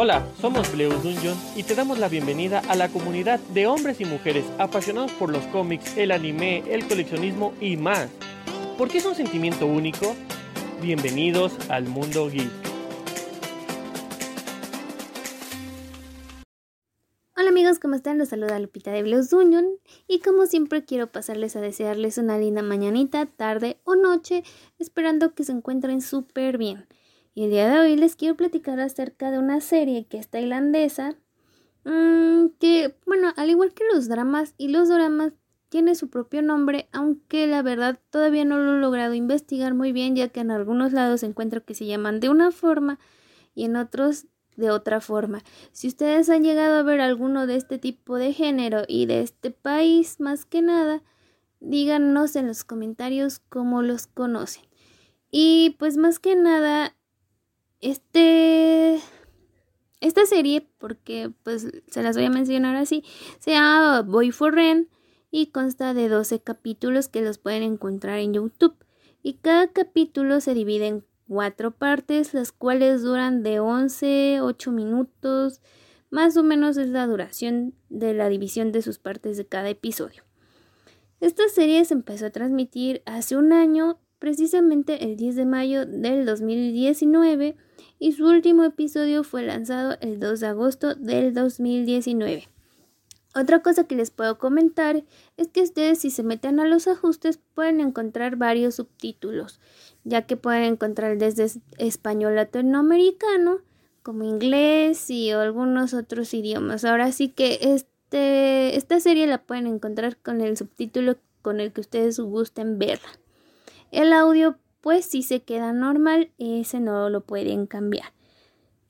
Hola, somos Bleus Dungeon y te damos la bienvenida a la comunidad de hombres y mujeres apasionados por los cómics, el anime, el coleccionismo y más. ¿Por qué es un sentimiento único? Bienvenidos al mundo geek. Hola amigos, ¿cómo están? Los saluda Lupita de Bleus Dungeon y como siempre quiero pasarles a desearles una linda mañanita, tarde o noche, esperando que se encuentren súper bien. Y el día de hoy les quiero platicar acerca de una serie que es tailandesa, mmm, que, bueno, al igual que los dramas y los dramas, tiene su propio nombre, aunque la verdad todavía no lo he logrado investigar muy bien, ya que en algunos lados encuentro que se llaman de una forma y en otros de otra forma. Si ustedes han llegado a ver alguno de este tipo de género y de este país, más que nada, díganos en los comentarios cómo los conocen. Y pues más que nada, este esta serie, porque pues se las voy a mencionar así, se llama Boy for Rent y consta de 12 capítulos que los pueden encontrar en YouTube. Y cada capítulo se divide en cuatro partes, las cuales duran de 11, 8 minutos, más o menos es la duración de la división de sus partes de cada episodio. Esta serie se empezó a transmitir hace un año, precisamente el 10 de mayo del 2019, y su último episodio fue lanzado el 2 de agosto del 2019. Otra cosa que les puedo comentar es que ustedes si se meten a los ajustes pueden encontrar varios subtítulos, ya que pueden encontrar desde español latinoamericano como inglés y algunos otros idiomas. Ahora sí que este, esta serie la pueden encontrar con el subtítulo con el que ustedes gusten verla. El audio pues si se queda normal, ese no lo pueden cambiar.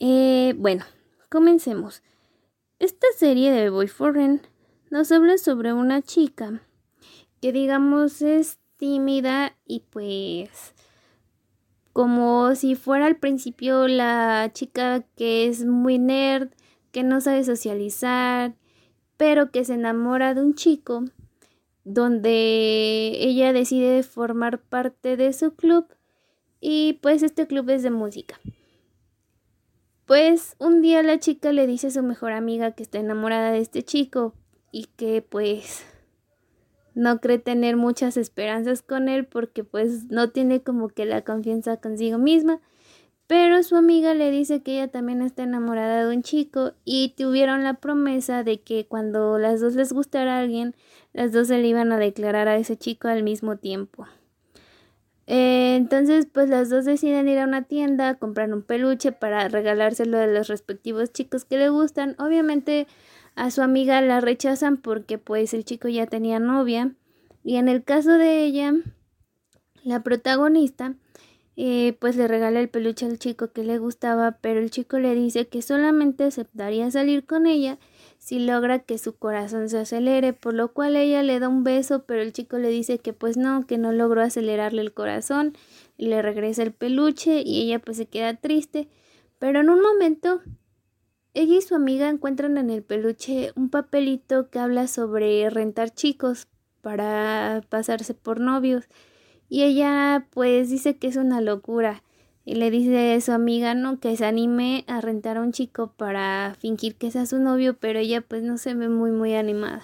Eh, bueno, comencemos. Esta serie de Boy for nos habla sobre una chica que digamos es tímida y pues como si fuera al principio la chica que es muy nerd, que no sabe socializar, pero que se enamora de un chico donde ella decide formar parte de su club y pues este club es de música. Pues un día la chica le dice a su mejor amiga que está enamorada de este chico y que pues no cree tener muchas esperanzas con él porque pues no tiene como que la confianza consigo misma. Pero su amiga le dice que ella también está enamorada de un chico y tuvieron la promesa de que cuando las dos les gustara a alguien, las dos se le iban a declarar a ese chico al mismo tiempo. Eh, entonces, pues las dos deciden ir a una tienda, comprar un peluche para regalárselo a los respectivos chicos que le gustan. Obviamente a su amiga la rechazan porque pues el chico ya tenía novia. Y en el caso de ella, la protagonista, eh, pues le regala el peluche al chico que le gustaba, pero el chico le dice que solamente aceptaría salir con ella si logra que su corazón se acelere, por lo cual ella le da un beso, pero el chico le dice que pues no, que no logró acelerarle el corazón, y le regresa el peluche y ella pues se queda triste, pero en un momento ella y su amiga encuentran en el peluche un papelito que habla sobre rentar chicos para pasarse por novios y ella pues dice que es una locura y le dice a su amiga no que se anime a rentar a un chico para fingir que sea su novio, pero ella pues no se ve muy muy animada.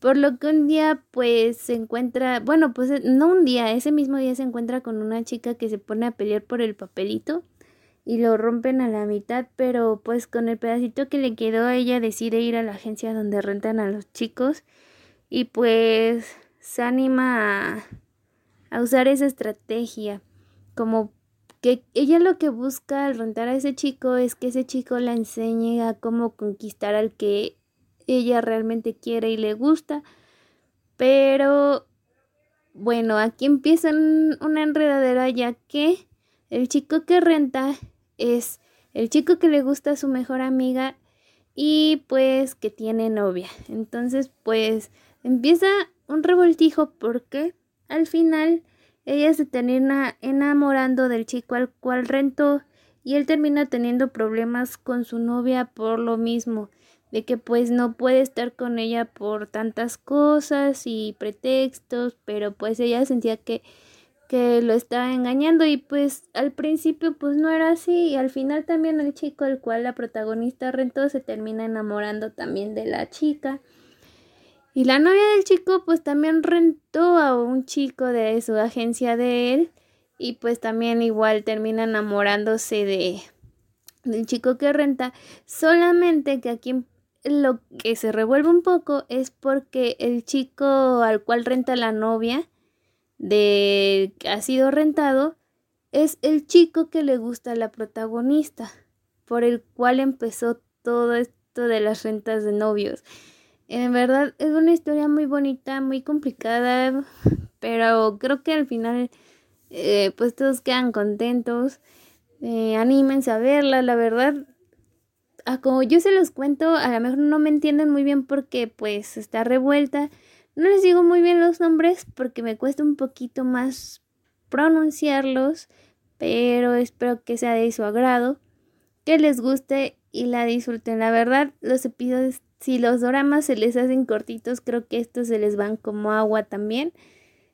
Por lo que un día pues se encuentra, bueno pues no un día, ese mismo día se encuentra con una chica que se pone a pelear por el papelito y lo rompen a la mitad, pero pues con el pedacito que le quedó ella decide ir a la agencia donde rentan a los chicos y pues se anima a a usar esa estrategia, como que ella lo que busca al rentar a ese chico es que ese chico la enseñe a cómo conquistar al que ella realmente quiere y le gusta, pero bueno, aquí empieza una enredadera ya que el chico que renta es el chico que le gusta a su mejor amiga y pues que tiene novia. Entonces pues empieza un revoltijo porque al final, ella se termina enamorando del chico al cual rentó y él termina teniendo problemas con su novia por lo mismo, de que pues no puede estar con ella por tantas cosas y pretextos, pero pues ella sentía que, que lo estaba engañando y pues al principio pues no era así y al final también el chico el cual la protagonista rentó se termina enamorando también de la chica y la novia del chico pues también rentó a un chico de su agencia de él y pues también igual termina enamorándose de del chico que renta solamente que aquí lo que se revuelve un poco es porque el chico al cual renta la novia de que ha sido rentado es el chico que le gusta a la protagonista, por el cual empezó todo esto de las rentas de novios. En verdad es una historia muy bonita, muy complicada, pero creo que al final eh, pues todos quedan contentos. Eh, anímense a verla, la verdad. Ah, como yo se los cuento, a lo mejor no me entienden muy bien porque pues está revuelta no les digo muy bien los nombres porque me cuesta un poquito más pronunciarlos, pero espero que sea de su agrado, que les guste y la disfruten. La verdad, los episodios, si los dramas se les hacen cortitos, creo que estos se les van como agua también.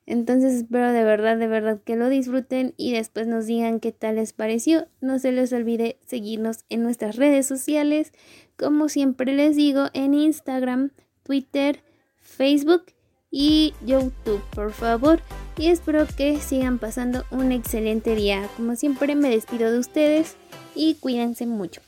Entonces espero de verdad, de verdad que lo disfruten y después nos digan qué tal les pareció. No se les olvide seguirnos en nuestras redes sociales, como siempre les digo, en Instagram, Twitter, Facebook y YouTube, por favor. Y espero que sigan pasando un excelente día. Como siempre me despido de ustedes y cuídense mucho.